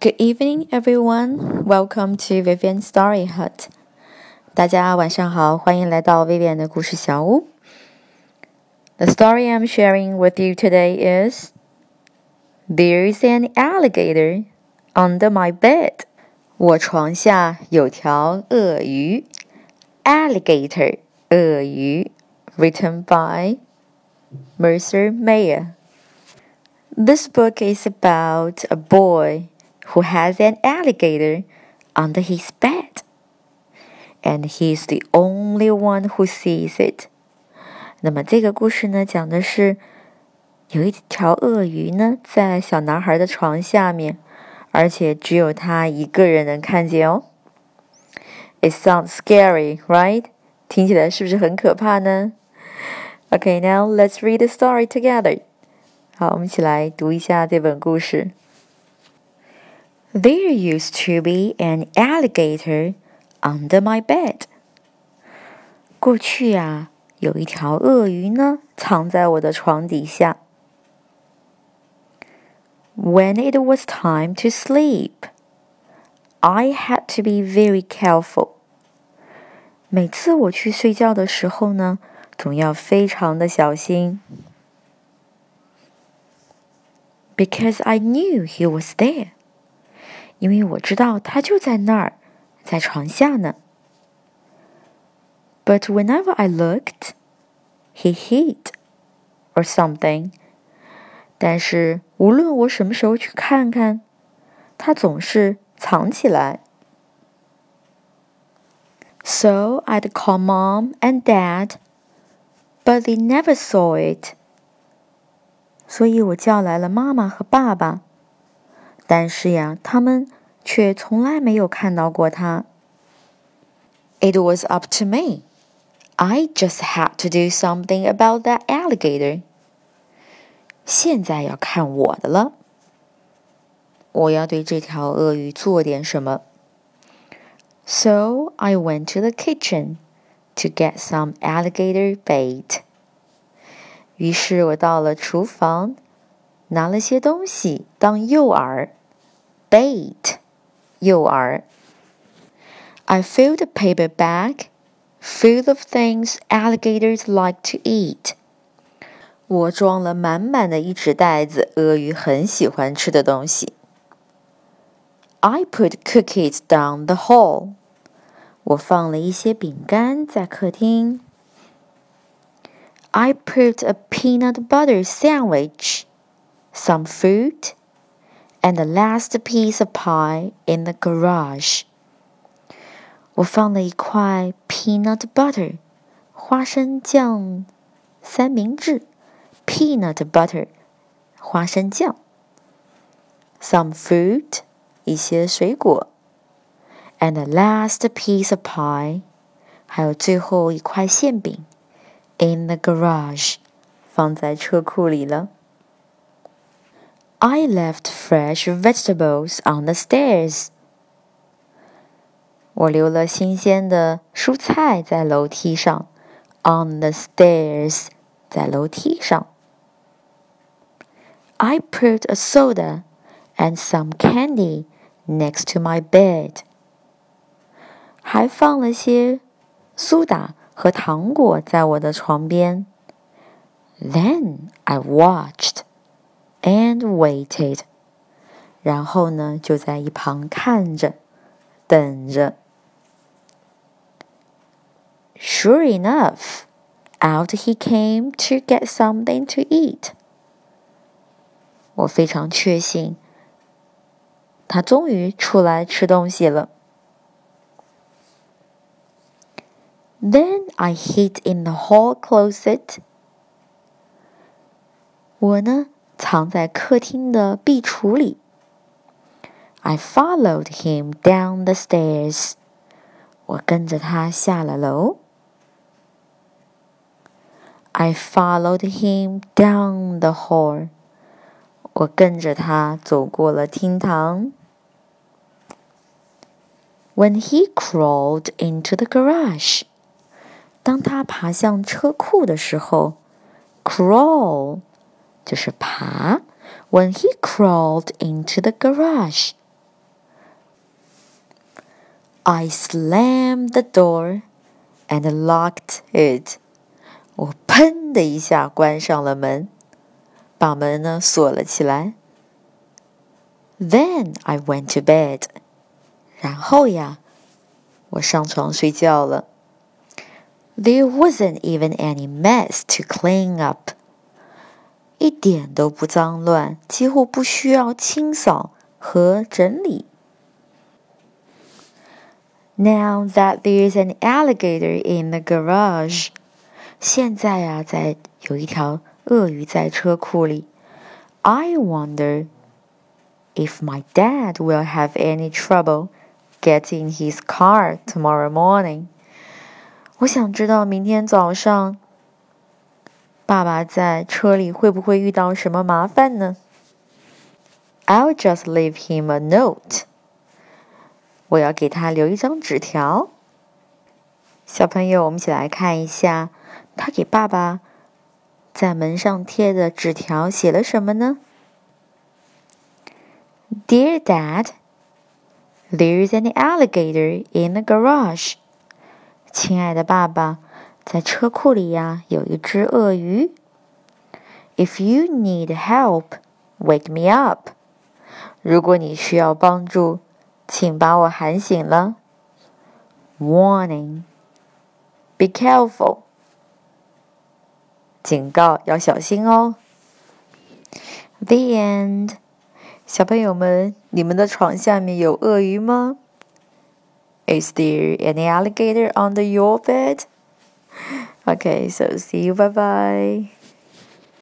Good evening, everyone. Welcome to Vivian Story Hut. 大家晚上好，欢迎来到 Vivian 的故事小屋。The story I'm sharing with you today is There's an alligator under my bed. 我床下有条鳄鱼。Alligator 鳄鱼，written by Mercer Mayer. This book is about a boy who has an alligator under his bed, and he's the only one who sees it. 那么这个故事呢，讲的是有一条鳄鱼呢，在小男孩的床下面，而且只有他一个人能看见哦。It sounds scary, right? 听起来是不是很可怕呢？Okay, now let's read the story together. 好，我们一起来读一下这本故事。 There used to be an alligator under my bed. 过去呀，有一条鳄鱼呢，藏在我的床底下。When it was time to sleep, I had to be very careful. 每次我去睡觉的时候呢，总要非常的小心。Because I knew he was there. 因为我知道他就在那儿，在床下呢。But whenever I looked, he hid or something. 但是无论我什么时候去看看，他总是藏起来。So I'd call mom and dad, but they never saw it. 所以我叫来了妈妈和爸爸。但是呀，他们却从来没有看到过它。It was up to me. I just had to do something about that alligator. 现在要看我的了。我要对这条鳄鱼做点什么。So I went to the kitchen to get some alligator bait. 于是我到了厨房，拿了些东西当诱饵。 bait 诱饵。I filled a paper bag full of things alligators like to eat. 我装了满满的一纸袋子鳄鱼很喜欢吃的东西。I put cookies down the hall. 我放了一些饼干在客厅。I put a peanut butter sandwich, some fruit, and the last piece of pie in the garage. 我放了一块 peanut butter 花生酱三明治，peanut butter 花生酱，some fruit 一些水果，and the last piece of pie 还有最后一块馅饼，in the garage 放在车库里了。 I left fresh vegetables on the stairs. 我留了新鲜的蔬菜在楼梯上，on the stairs，在楼梯上。I put a soda and some candy next to my bed. 还放了些苏打和糖果在我的床边。Then I watched and waited，然后呢，就在一旁看着，等着。Sure enough, out he came to get something to eat。我非常确信，他终于出来吃东西了。Then I hid in the hall closet。我呢？ 藏在客厅的壁橱里。I followed him down the stairs。我跟着他下了楼。I followed him down the hall。我跟着他走过了厅堂。When he crawled into the garage，当他爬向车库的时候，crawl。 就是爬。When he crawled into the garage， I slammed the door and locked it. 我砰的一下关上了门，把门呢锁了起来。Then I went to bed. 然后呀，我上床睡觉了。There wasn't even any mess to clean up. 一点都不脏乱，几乎不需要清扫和整理。Now that there's an alligator in the garage，现在呀，在有一条鳄鱼在车库里。I wonder if my dad will have any trouble getting his car tomorrow morning。我想知道明天早上 爸爸在车里会不会遇到什么麻烦呢？I'll just leave him a note。我要给他留一张纸条。小朋友，我们一起来看一下，他给爸爸在门上贴的纸条写了什么呢？Dear Dad, there's an alligator in the garage. 亲爱的爸爸，在车库里呀有一只鳄鱼。If you need help, wake me up. 如果你需要帮助，请把我喊醒了。Warning, be careful. 警告，要小心哦。The end. 小朋友们，你们的床下面有鳄鱼吗？Is there any alligator under your bed? Okay, so see you. Bye bye.